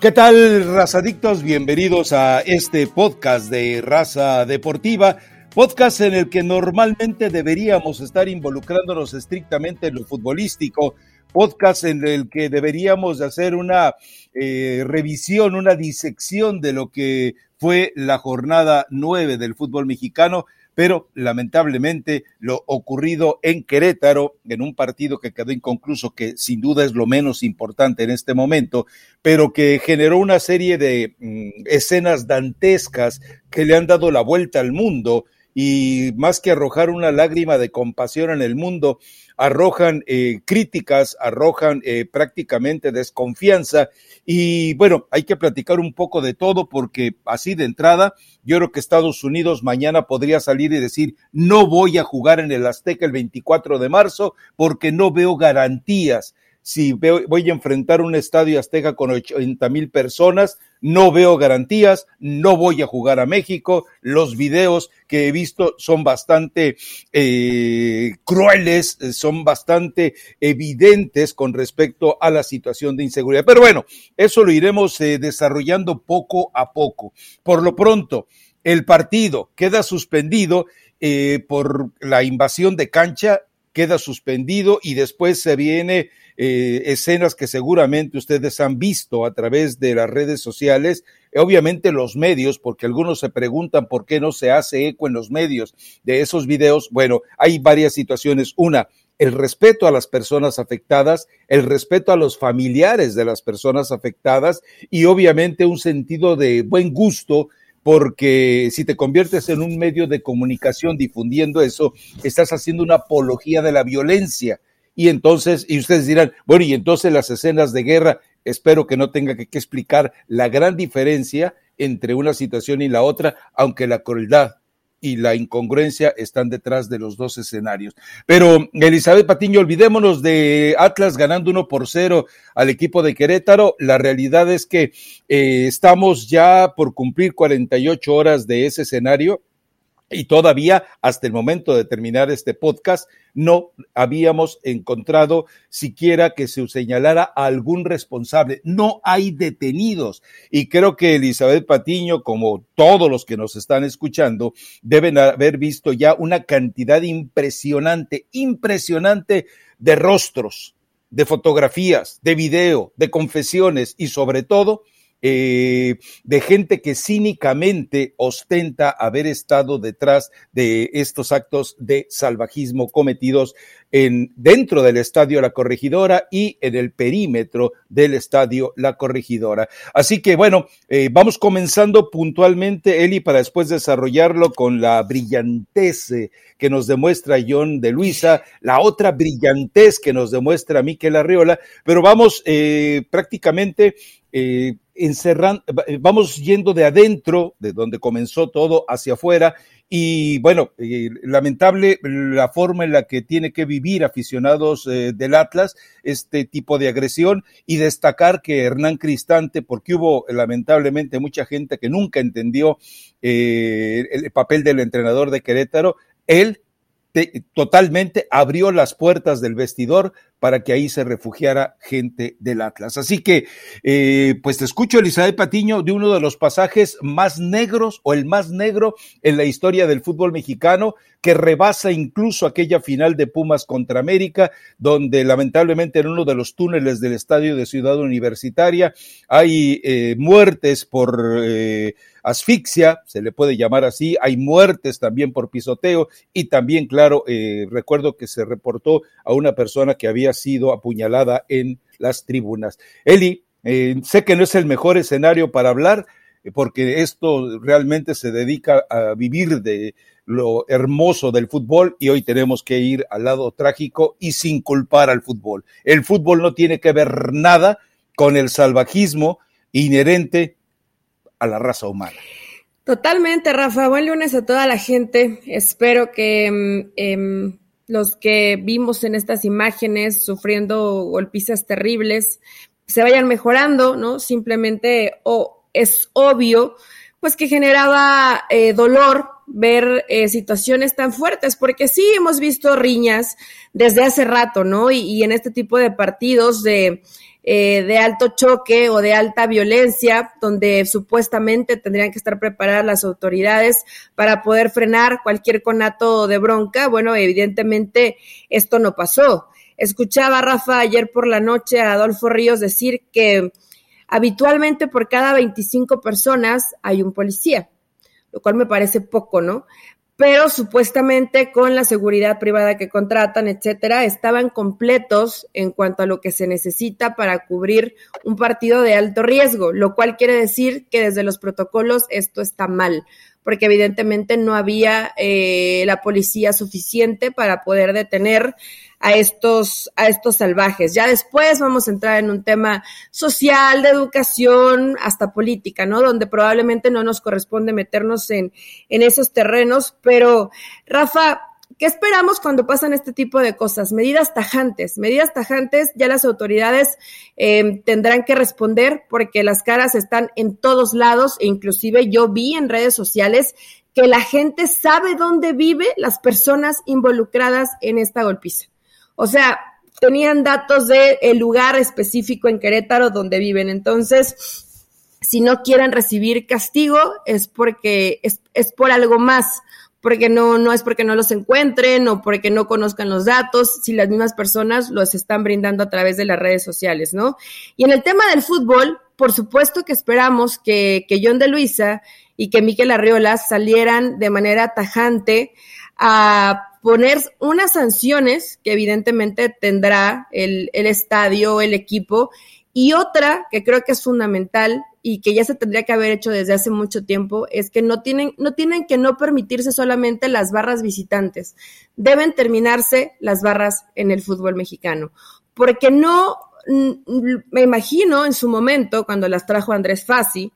¿Qué tal, razadictos? Bienvenidos a este podcast de Raza Deportiva, podcast en el que normalmente deberíamos estar involucrándonos estrictamente en lo futbolístico, podcast en el que deberíamos hacer una eh, revisión, una disección de lo que fue la jornada nueve del fútbol mexicano pero lamentablemente lo ocurrido en Querétaro, en un partido que quedó inconcluso, que sin duda es lo menos importante en este momento, pero que generó una serie de mm, escenas dantescas que le han dado la vuelta al mundo y más que arrojar una lágrima de compasión en el mundo, arrojan eh, críticas, arrojan eh, prácticamente desconfianza. Y bueno, hay que platicar un poco de todo porque así de entrada, yo creo que Estados Unidos mañana podría salir y decir, no voy a jugar en el Azteca el 24 de marzo porque no veo garantías. Si voy a enfrentar un estadio Azteca con 80 mil personas, no veo garantías, no voy a jugar a México, los videos que he visto son bastante eh, crueles, son bastante evidentes con respecto a la situación de inseguridad. Pero bueno, eso lo iremos eh, desarrollando poco a poco. Por lo pronto, el partido queda suspendido eh, por la invasión de cancha, queda suspendido y después se viene eh, escenas que seguramente ustedes han visto a través de las redes sociales, obviamente los medios, porque algunos se preguntan por qué no se hace eco en los medios de esos videos. Bueno, hay varias situaciones. Una, el respeto a las personas afectadas, el respeto a los familiares de las personas afectadas y obviamente un sentido de buen gusto porque si te conviertes en un medio de comunicación difundiendo eso, estás haciendo una apología de la violencia y entonces, y ustedes dirán, bueno, y entonces las escenas de guerra, espero que no tenga que, explicar la gran diferencia entre una situación y la otra, aunque la crueldad y la incongruencia están detrás de los dos escenarios. Pero, Elizabeth Patiño, olvidémonos de Atlas ganando uno por cero al equipo de Querétaro. La realidad es que eh, estamos ya por cumplir 48 horas de ese escenario y todavía hasta el momento de terminar este podcast no habíamos encontrado siquiera que se señalara a algún responsable. No hay detenidos. Y creo que Elizabeth Patiño, como todos los que nos están escuchando, deben haber visto ya una cantidad impresionante, impresionante de rostros, de fotografías, de video, de confesiones y sobre todo eh, de gente que cínicamente ostenta haber estado detrás de estos actos de salvajismo cometidos en, dentro del estadio La Corregidora y en el perímetro del estadio La Corregidora. Así que bueno, eh, vamos comenzando puntualmente, Eli, para después desarrollarlo con la brillantez eh, que nos demuestra John de Luisa, la otra brillantez que nos demuestra Miquel Arriola, pero vamos prácticamente eh, encerrando, eh, vamos yendo de adentro, de donde comenzó todo, hacia afuera, y bueno, eh, lamentable la forma en la que tiene que vivir aficionados del Atlas este tipo de agresión y destacar que Hernán Cristante, porque hubo lamentablemente mucha gente que nunca entendió el papel del entrenador de Querétaro, él totalmente abrió las puertas del vestidor para que ahí se refugiara gente del Atlas. Así que, eh, pues te escucho, Elizabeth Patiño, de uno de los pasajes más negros o el más negro en la historia del fútbol mexicano, que rebasa incluso aquella final de Pumas contra América, donde lamentablemente en uno de los túneles del estadio de Ciudad Universitaria hay eh, muertes por eh, asfixia, se le puede llamar así, hay muertes también por pisoteo y también, claro, recuerdo que se reportó a una persona que había sido apuñalada en las tribunas. Eli, eh, sé que no es el mejor escenario para hablar, eh, porque esto realmente se dedica a vivir de lo hermoso del fútbol y hoy tenemos que ir al lado trágico y sin culpar al fútbol. El fútbol no tiene que ver nada con el salvajismo inherente a la raza humana. Totalmente, Rafa. Buen lunes a toda la gente. Espero que mm, em, los que vimos en estas imágenes sufriendo golpizas terribles se vayan mejorando, ¿no? Simplemente o es obvio, pues que generaba eh, dolor ver eh, situaciones tan fuertes, porque sí hemos visto riñas desde hace rato, ¿no? Y en este tipo de partidos de eh, de alto choque o de alta violencia, donde supuestamente tendrían que estar preparadas las autoridades para poder frenar cualquier conato de bronca. Bueno, evidentemente esto no pasó. Escuchaba Rafa ayer por la noche a Adolfo Ríos decir que habitualmente por cada 25 personas hay un policía, lo cual me parece poco, ¿no? Pero supuestamente con la seguridad privada que contratan, etcétera, estaban completos en cuanto a lo que se necesita para cubrir un partido de alto riesgo, lo cual quiere decir que desde los protocolos esto está mal porque evidentemente no había eh, la policía suficiente para poder detener a estos, a estos salvajes. Ya después vamos a entrar en un tema social, de educación, hasta política, ¿no? Donde probablemente no nos corresponde meternos en, en esos terrenos, pero Rafa, ¿Qué esperamos cuando pasan este tipo de cosas? Medidas tajantes. Medidas tajantes, ya las autoridades eh, tendrán que responder porque las caras están en todos lados e inclusive yo vi en redes sociales que la gente sabe dónde vive las personas involucradas en esta golpiza. O sea, tenían datos del el lugar específico en Querétaro donde viven. Entonces, si no quieren recibir castigo, es porque es, es por algo más porque no, no es porque no los encuentren o porque no conozcan los datos, si las mismas personas los están brindando a través de las redes sociales, ¿no? Y en el tema del fútbol, por supuesto que esperamos que, que John de Luisa y que Miquel Arriola salieran de manera tajante a poner unas sanciones que evidentemente tendrá el, el estadio, el equipo, y otra que creo que es fundamental y que ya se tendría que haber hecho desde hace mucho tiempo es que no tienen, no tienen que no permitirse solamente las barras visitantes, deben terminarse las barras en el fútbol mexicano, porque no, me imagino en su momento, cuando las trajo Andrés Fassi,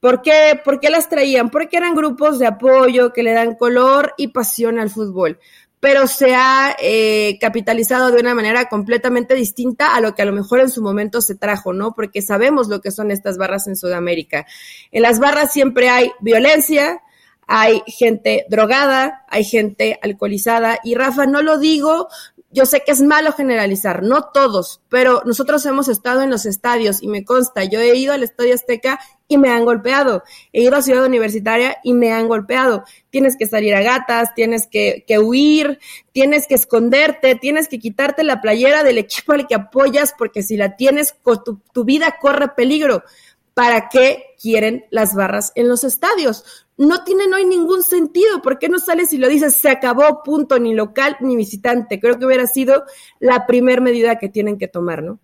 ¿Por qué, ¿Por qué las traían? Porque eran grupos de apoyo que le dan color y pasión al fútbol pero se ha eh, capitalizado de una manera completamente distinta a lo que a lo mejor en su momento se trajo, ¿no? Porque sabemos lo que son estas barras en Sudamérica. En las barras siempre hay violencia, hay gente drogada, hay gente alcoholizada. Y Rafa, no lo digo, yo sé que es malo generalizar, no todos, pero nosotros hemos estado en los estadios y me consta, yo he ido al Estadio Azteca y me han golpeado, he ido a Ciudad Universitaria y me han golpeado. Tienes que salir a gatas, tienes que, que huir, tienes que esconderte, tienes que quitarte la playera del equipo al que apoyas porque si la tienes, tu, tu vida corre peligro. ¿Para qué quieren las barras en los estadios? No tienen hoy ningún sentido. ¿Por qué no sales y lo dices, se acabó, punto, ni local ni visitante? Creo que hubiera sido la primera medida que tienen que tomar, ¿no?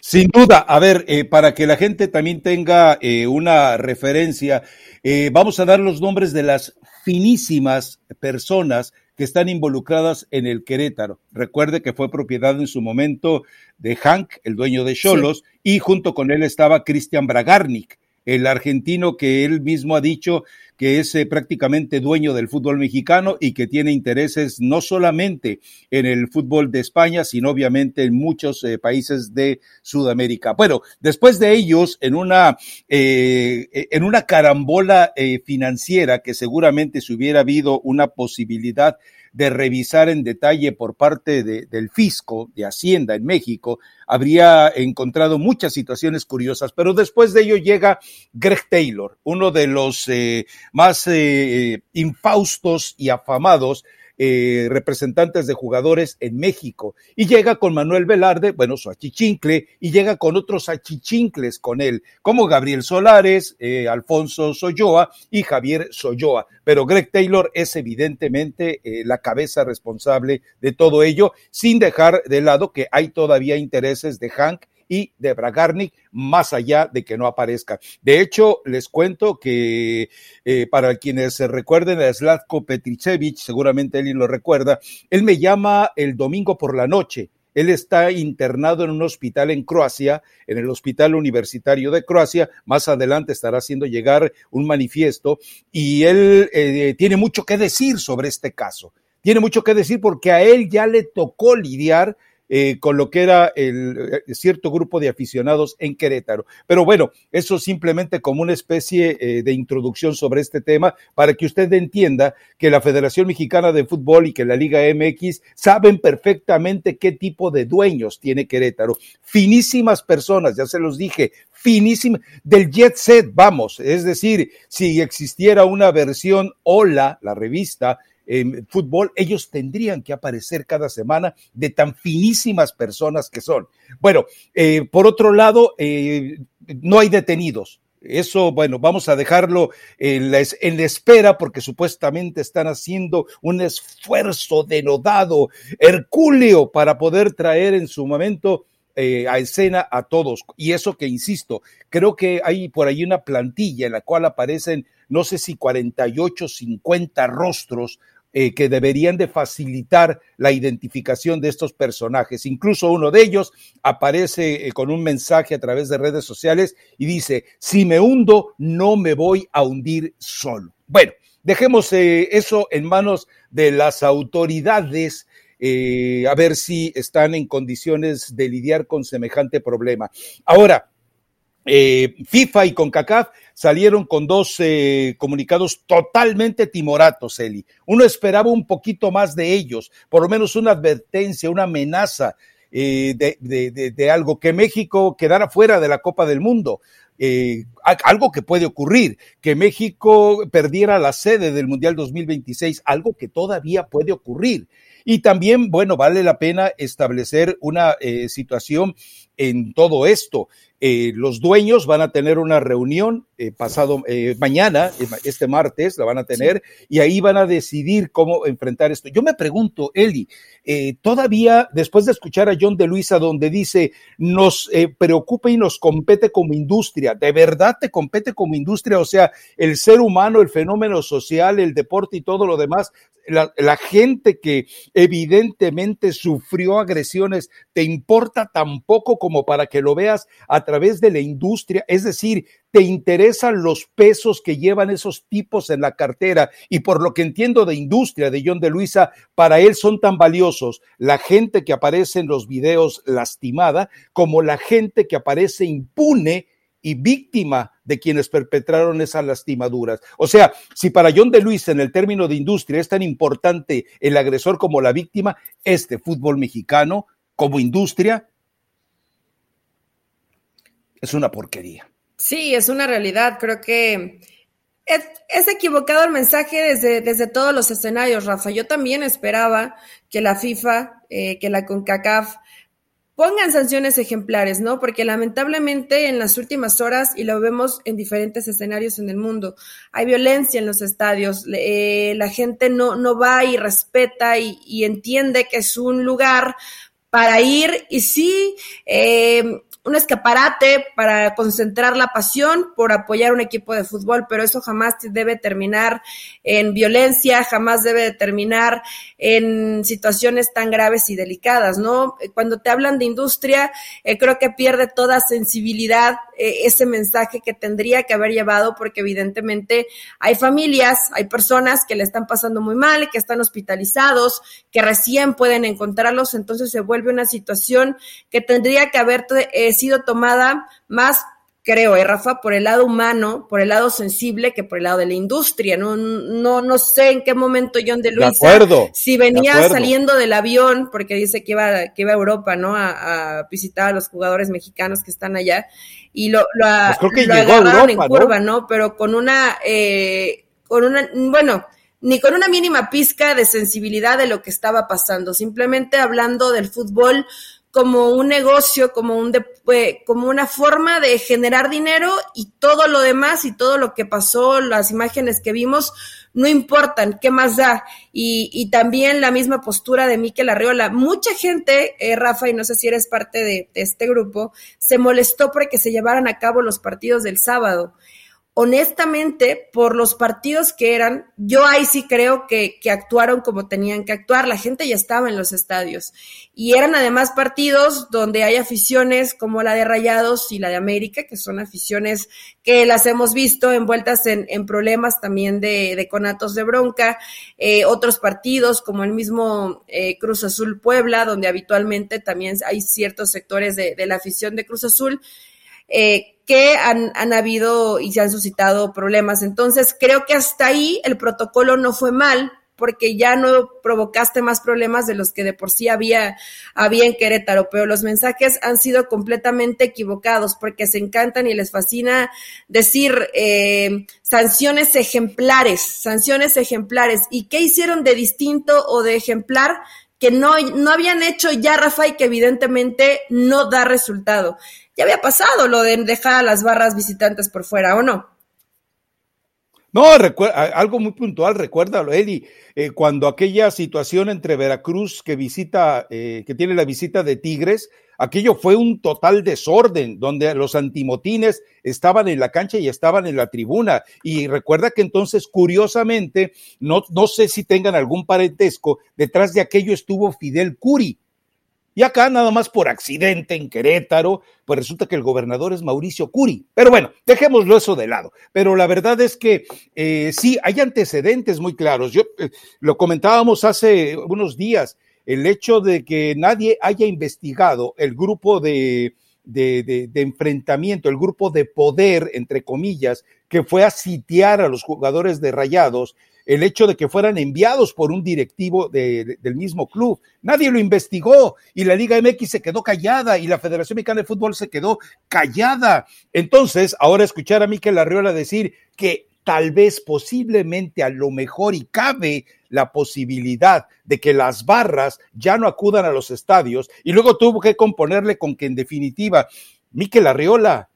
Sin duda, a ver, eh, para que la gente también tenga eh, una referencia, eh, vamos a dar los nombres de las finísimas personas que están involucradas en el Querétaro. Recuerde que fue propiedad en su momento de Hank, el dueño de Cholos, y junto con él estaba Christian Bragarnik el argentino que él mismo ha dicho que es eh, prácticamente dueño del fútbol mexicano y que tiene intereses no solamente en el fútbol de España, sino obviamente en muchos eh, países de Sudamérica. Bueno, después de ellos, en una, eh, en una carambola financiera que seguramente si hubiera habido una posibilidad de revisar en detalle por parte de, del fisco de Hacienda en México, habría encontrado muchas situaciones curiosas, pero después de ello llega Greg Taylor, uno de los eh, más eh, infaustos y afamados eh, representantes de jugadores en México. Y llega con Manuel Velarde, bueno, su achichincle, y llega con otros achichincles con él, como Gabriel Solares, eh, Alfonso Soyoa y Javier Soyoa. Pero Greg Taylor es evidentemente eh, la cabeza responsable de todo ello, sin dejar de lado que hay todavía intereses de Hank y de Bragarnik, más allá de que no aparezca. De hecho, les cuento que eh, para quienes se recuerden a Slavko Petricevic, seguramente él lo recuerda, él me llama el domingo por la noche. Él está internado en un hospital en Croacia, en el Hospital Universitario de Croacia. Más adelante estará haciendo llegar un manifiesto y él eh, tiene mucho que decir sobre este caso. Tiene mucho que decir porque a él ya le tocó lidiar eh, con lo que era el, eh, cierto grupo de aficionados en Querétaro. Pero bueno, eso simplemente como una especie eh, de introducción sobre este tema para que usted entienda que la Federación Mexicana de Fútbol y que la Liga MX saben perfectamente qué tipo de dueños tiene Querétaro. Finísimas personas, ya se los dije, finísimas, del jet set, vamos, es decir, si existiera una versión Hola, la revista, en fútbol, ellos tendrían que aparecer cada semana de tan finísimas personas que son. Bueno, eh, por otro lado, eh, no hay detenidos. Eso, bueno, vamos a dejarlo en la, en la, espera porque supuestamente están haciendo un esfuerzo denodado, hercúleo, para poder traer en su momento eh, a escena a todos. Y eso que, insisto, creo que hay por ahí una plantilla en la cual aparecen, no sé si 48, 50 rostros eh, que deberían de facilitar la identificación de estos personajes. Incluso uno de ellos aparece eh, con un mensaje a través de redes sociales y dice, si me hundo, no me voy a hundir solo. Bueno, dejemos eh, eso en manos de las autoridades. a ver si están en condiciones de lidiar con semejante problema. Ahora, FIFA y CONCACAF salieron con dos eh, comunicados totalmente timoratos, Eli. Uno esperaba un poquito más de ellos, por lo menos una advertencia, una amenaza eh, de, algo, que México quedara fuera de la Copa del Mundo. Eh, algo que puede ocurrir, que México perdiera la sede del Mundial 2026, algo que todavía puede ocurrir. Y también, bueno, vale la pena establecer una situación en todo esto. Eh, los dueños van a tener una reunión eh, pasado eh, mañana, este martes, la van a tener, y ahí van a decidir cómo enfrentar esto. Yo me pregunto, Eli, todavía después de escuchar a John de Luisa, donde dice, nos preocupa y nos compete como industria, ¿de verdad te compete como industria? O sea, el ser humano, el fenómeno social, el deporte y todo lo demás, la, gente que evidentemente sufrió agresiones, ¿te importa tan poco como para que lo veas a través de la industria, es decir, te interesan los pesos que llevan esos tipos en la cartera y por lo que entiendo de industria de John de Luisa, para él son tan valiosos la gente que aparece en los videos lastimada como la gente que aparece impune y víctima de quienes perpetraron esas lastimaduras. O sea, si para John de Luisa en el término de industria es tan importante el agresor como la víctima, este fútbol mexicano como industria es una porquería. Sí, es una realidad. Creo que es, equivocado el mensaje desde, desde, todos los escenarios, Rafa. Yo también esperaba que la FIFA, eh, que la CONCACAF pongan sanciones ejemplares, ¿no? Porque lamentablemente en las últimas horas, y lo vemos en diferentes escenarios en el mundo, hay violencia en los estadios, eh, la gente no, no va y respeta y, y, entiende que es un lugar para ir y sí, eh, un escaparate para concentrar la pasión por apoyar un equipo de fútbol, pero eso jamás debe terminar en violencia, jamás debe terminar en situaciones tan graves y delicadas, ¿no? Cuando te hablan de industria, eh, creo que pierde toda sensibilidad eh, ese mensaje que tendría que haber llevado, porque evidentemente hay familias, hay personas que le están pasando muy mal, que están hospitalizados, que recién pueden encontrarlos, entonces se vuelve una situación que tendría que haber eh, sido tomada más creo, eh, Rafa, por el lado humano, por el lado sensible, que por el lado de la industria. No, no, no sé en qué momento John de Luisa, si venía saliendo del avión, porque dice que iba, que iba a Europa, ¿no? A, visitar a los jugadores mexicanos que están allá, y lo, lo, pues agarraron en curva, ¿no? Pero con una, eh, con una, bueno, ni con una mínima pizca de sensibilidad de lo que estaba pasando, simplemente hablando del fútbol como un negocio, como, un eh, como una forma de generar dinero y todo lo demás y todo lo que pasó, las imágenes que vimos, no importan, ¿qué más da? Y, y también la misma postura de Miquel Arriola. Mucha gente, eh, Rafa, y no sé si eres parte de, de este grupo, se molestó porque se llevaran a cabo los partidos del sábado honestamente, por los partidos que eran, yo ahí sí creo que, que, actuaron como tenían que actuar. La gente ya estaba en los estadios. Y eran además partidos donde hay aficiones como la de Rayados y la de América, que son aficiones que las hemos visto envueltas en, en problemas también de, de, conatos de bronca. Eh, otros partidos como el mismo eh, Cruz Azul Puebla, donde habitualmente también hay ciertos sectores de, de la afición de Cruz Azul. Eh, que han, han, habido y se han suscitado problemas. Entonces, creo que hasta ahí el protocolo no fue mal, porque ya no provocaste más problemas de los que de por sí había, había en Querétaro, pero los mensajes han sido completamente equivocados, porque se encantan y les fascina decir eh, sanciones ejemplares, sanciones ejemplares. ¿Y qué hicieron de distinto o de ejemplar? que no, no habían hecho ya, Rafa, y que evidentemente no da resultado. Ya había pasado lo de dejar a las barras visitantes por fuera, ¿o no? No, algo muy puntual, recuérdalo, Eddie, eh, cuando aquella situación entre Veracruz que visita, eh, que tiene la visita de Tigres, aquello fue un total desorden, donde los antimotines estaban en la cancha y estaban en la tribuna. Y recuerda que entonces, curiosamente, no, no sé si tengan algún parentesco, detrás de aquello estuvo Fidel Curi, y acá nada más por accidente en Querétaro, pues resulta que el gobernador es Mauricio Curi. Pero bueno, dejémoslo eso de lado. Pero la verdad es que eh, sí, hay antecedentes muy claros. Yo eh, lo comentábamos hace unos días, el hecho de que nadie haya investigado el grupo de, enfrentamiento, el grupo de poder, entre comillas, que fue a sitiar a los jugadores de Rayados el hecho de que fueran enviados por un directivo de, de, del mismo club. Nadie lo investigó y la Liga MX se quedó callada y la Federación Mexicana de Fútbol se quedó callada. Entonces, ahora escuchar a Miquel Arriola decir que tal vez posiblemente a lo mejor y cabe la posibilidad de que las barras ya no acudan a los estadios y luego tuvo que componerle con que en definitiva Miquel Arriola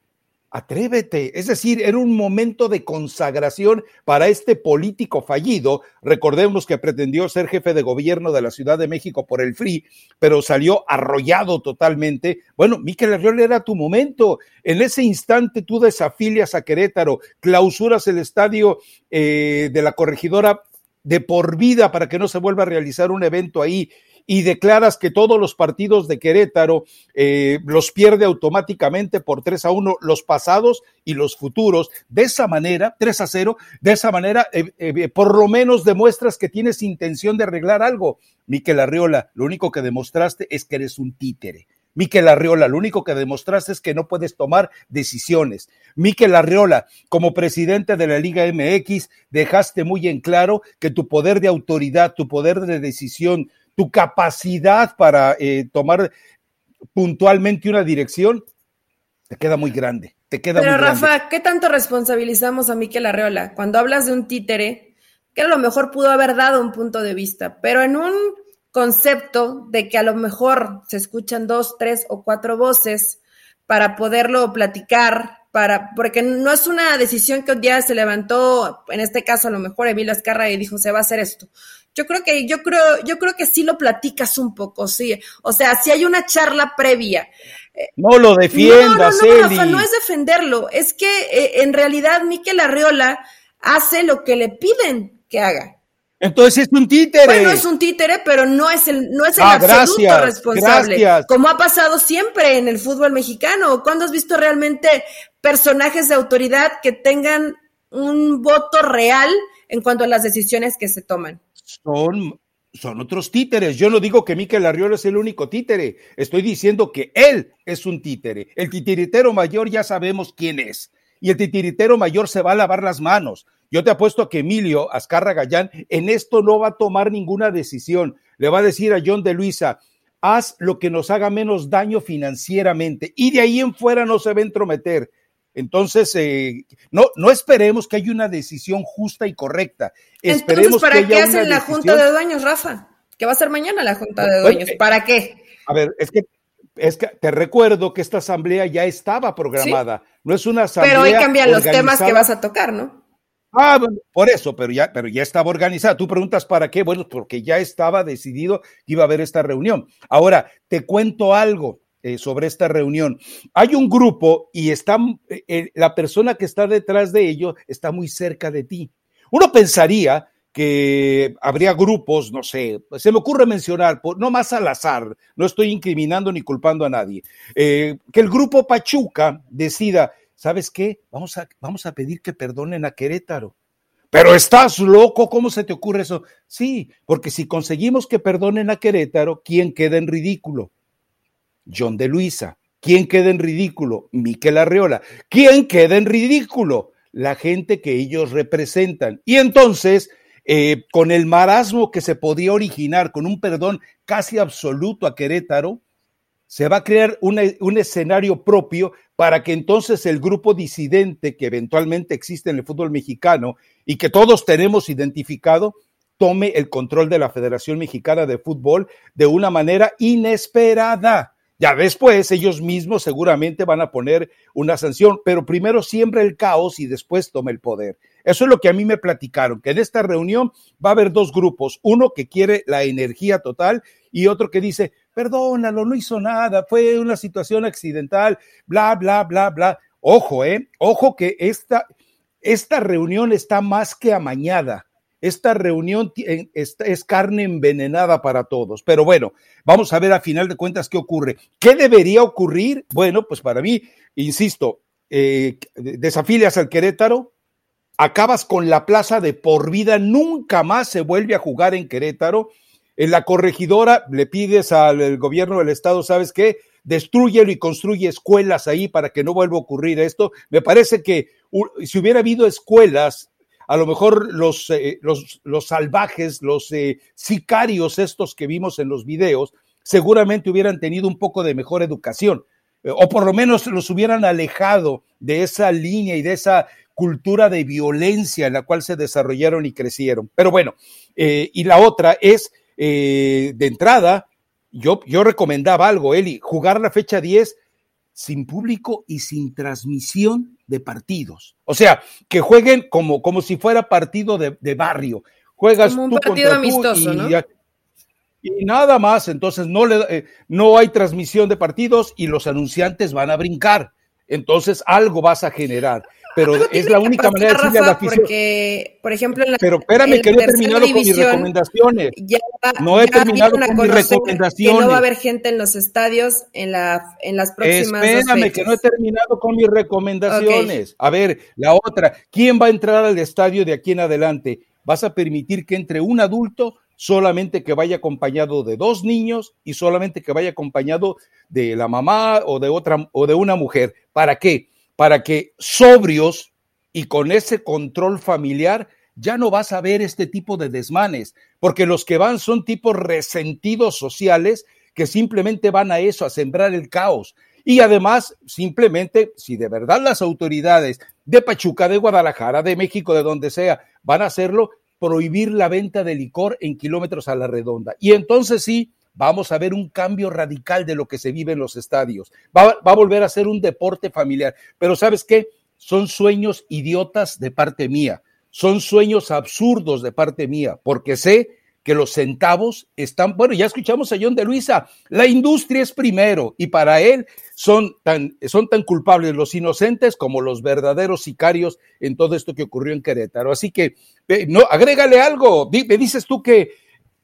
Atrévete. Es decir, era un momento de consagración para este político fallido. Recordemos que pretendió ser jefe de gobierno de la Ciudad de México por el FRI, pero salió arrollado totalmente. Bueno, Miquel Arriola era tu momento. En ese instante tú desafilias a Querétaro, clausuras el estadio eh, de la corregidora de por vida para que no se vuelva a realizar un evento ahí y declaras que todos los partidos de Querétaro eh, los pierde automáticamente por 3 a 1 los pasados y los futuros. De esa manera, 3 a 0, de esa manera, eh, eh, por lo menos demuestras que tienes intención de arreglar algo. Miquel Arriola, lo único que demostraste es que eres un títere. Miquel Arriola, lo único que demostraste es que no puedes tomar decisiones. Miquel Arriola, como presidente de la Liga MX, dejaste muy en claro que tu poder de autoridad, tu poder de decisión, tu capacidad para eh, tomar puntualmente una dirección, te queda muy grande. Te queda Pero muy Rafa, grande. ¿qué tanto responsabilizamos a Miquel Arreola? Cuando hablas de un títere, que a lo mejor pudo haber dado un punto de vista, pero en un concepto de que a lo mejor se escuchan dos, tres o cuatro voces para poderlo platicar, para, porque no es una decisión que un día se levantó, en este caso a lo mejor Emilio Azcarra y dijo se va a hacer esto. Yo creo que, yo creo, yo creo que sí lo platicas un poco, sí. O sea, si hay una charla previa. No lo defiendas, no, no, no, Rafa, no es defenderlo, es que eh, en realidad Miquel Arriola hace lo que le piden que haga. Entonces es un títere. Bueno, es un títere, pero no es el, no es el ah, absoluto gracias, responsable. Gracias. Como ha pasado siempre en el fútbol mexicano. ¿Cuándo has visto realmente personajes de autoridad que tengan un voto real en cuanto a las decisiones que se toman? Son, son otros títeres. Yo no digo que Miquel Arriola es el único títere. Estoy diciendo que él es un títere. El titiritero mayor ya sabemos quién es. Y el titiritero mayor se va a lavar las manos. Yo te apuesto a que Emilio Azcarra Gallán en esto no va a tomar ninguna decisión. Le va a decir a John de Luisa, haz lo que nos haga menos daño financieramente y de ahí en fuera no se va a entrometer. Entonces, eh, no, no esperemos que haya una decisión justa y correcta. Esperemos Entonces, ¿para que qué hacen la Junta de Dueños, Rafa? ¿Qué va a ser mañana la Junta de Dueños? Oye, ¿Para qué? A ver, es que es que te recuerdo que esta asamblea ya estaba programada. ¿Sí? No es una asamblea. Pero hoy cambian los temas que vas a tocar, ¿no? Ah, bueno, por eso, pero ya, pero ya estaba organizada. Tú preguntas para qué, bueno, porque ya estaba decidido que iba a haber esta reunión. Ahora, te cuento algo. Eh, sobre esta reunión. Hay un grupo y está, eh, la persona que está detrás de ello está muy cerca de ti. Uno pensaría que habría grupos, no sé, se me ocurre mencionar, no más al azar, no estoy incriminando ni culpando a nadie, que el grupo Pachuca decida, ¿sabes qué? Vamos a, vamos a pedir que perdonen a Querétaro. Pero estás loco, ¿cómo se te ocurre eso? Sí, porque si conseguimos que perdonen a Querétaro, ¿quién queda en ridículo? John de Luisa. ¿Quién queda en ridículo? Miquel Arreola. ¿Quién queda en ridículo? La gente que ellos representan. Y entonces, eh, con el marasmo que se podía originar, con un perdón casi absoluto a Querétaro, se va a crear un escenario propio para que entonces el grupo disidente que eventualmente existe en el fútbol mexicano y que todos tenemos identificado, tome el control de la Federación Mexicana de Fútbol de una manera inesperada. Ya después ellos mismos seguramente van a poner una sanción, pero primero siembra el caos y después toma el poder. Eso es lo que a mí me platicaron, que en esta reunión va a haber dos grupos, uno que quiere la energía total y otro que dice, perdónalo, no hizo nada, fue una situación accidental, bla, bla, bla, bla. Ojo, eh, ojo que esta, esta reunión está más que amañada. Esta reunión es, carne envenenada para todos. Pero bueno, vamos a ver a final de cuentas qué ocurre. ¿Qué debería ocurrir? Bueno, pues para mí, insisto, eh, desafilias al Querétaro, acabas con la plaza de por vida, nunca más se vuelve a jugar en Querétaro. En la corregidora le pides al gobierno del estado, ¿sabes qué? Destruyelo y construye escuelas ahí para que no vuelva a ocurrir esto. Me parece que si hubiera habido escuelas, a lo mejor los, eh, los, salvajes, los eh, sicarios estos que vimos en los videos, seguramente hubieran tenido un poco de mejor educación, eh, o por lo menos los hubieran alejado de esa línea y de esa cultura de violencia en la cual se desarrollaron y crecieron. Pero bueno, y la otra es, de entrada, yo, yo recomendaba algo, Eli, jugar la fecha 10 sin público y sin transmisión de partidos. O sea, que jueguen como, como si fuera partido de, barrio. Juegas como un partido amistoso, y, ¿no? y, nada más, entonces no, le, eh, no hay transmisión de partidos y los anunciantes van a brincar. Entonces algo vas a generar pero es la única manera de decirle a la afición. Porque, por ejemplo, en la, Pero espérame, que no he terminado con mis recomendaciones. Ya, no he terminado con mis recomendaciones. Que no va a haber gente en los estadios en, la, en las próximas Espérame, que no he terminado con mis recomendaciones. A ver, la otra, ¿quién va a entrar al estadio de aquí en adelante? ¿Vas a permitir que entre un adulto solamente que vaya acompañado de dos niños y solamente que vaya acompañado de la mamá o de otra o de una mujer? ¿Para qué? Para que sobrios y con ese control familiar ya no vas a ver este tipo de desmanes, porque los que van son tipos resentidos sociales que simplemente van a eso, a sembrar el caos. Y además, simplemente, si de verdad las autoridades de Pachuca, de Guadalajara, de México, de donde sea, van a hacerlo, prohibir la venta de licor en kilómetros a la redonda. Y entonces sí, vamos a ver un cambio radical de lo que se vive en los estadios. Va, a volver a ser un deporte familiar. Pero ¿sabes qué? Son sueños idiotas de parte mía. Son sueños absurdos de parte mía, porque sé que los centavos están, bueno, ya escuchamos a John de Luisa, la industria es primero y para él son tan, son tan culpables los inocentes como los verdaderos sicarios en todo esto que ocurrió en Querétaro. Así que, no, agrégale algo, me dices tú que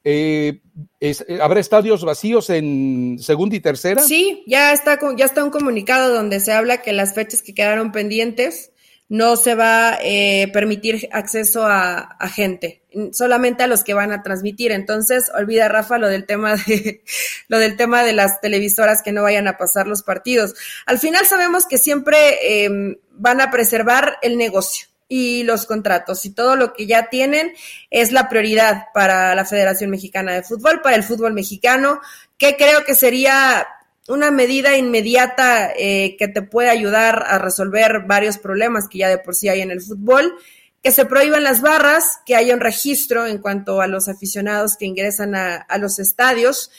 eh, eh, ¿Habrá estadios vacíos en segunda y tercera? Sí, ya está, ya está un comunicado donde se habla que las fechas que quedaron pendientes no se va a eh, permitir acceso a, gente, solamente a los que van a transmitir. Entonces, olvida Rafa lo del tema de lo del tema de las televisoras que no vayan a pasar los partidos. Al final sabemos que siempre em, van a preservar el negocio y los contratos y todo lo que ya tienen es la prioridad para la Federación Mexicana de Fútbol, para el fútbol mexicano, que creo que sería una medida inmediata eh, que te puede ayudar a resolver varios problemas que ya de por sí hay en el fútbol, que se prohíban las barras, que haya un registro en cuanto a los aficionados que ingresan a, los estadios.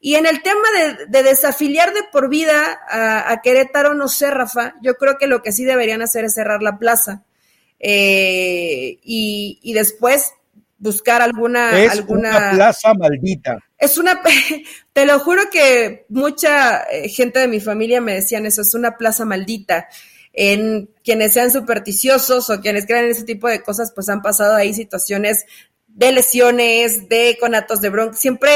Y en el tema de, desafiliar de por vida a, a Querétaro, no sé, Rafa, yo creo que lo que sí deberían hacer es cerrar la plaza eh, y, después buscar alguna... Es alguna... una plaza maldita. es una, te lo juro que mucha eh, gente de mi familia me decían eso, es una plaza maldita. En quienes sean supersticiosos o quienes crean en ese tipo de cosas, pues han pasado ahí situaciones de lesiones, de conatos de bronca, siempre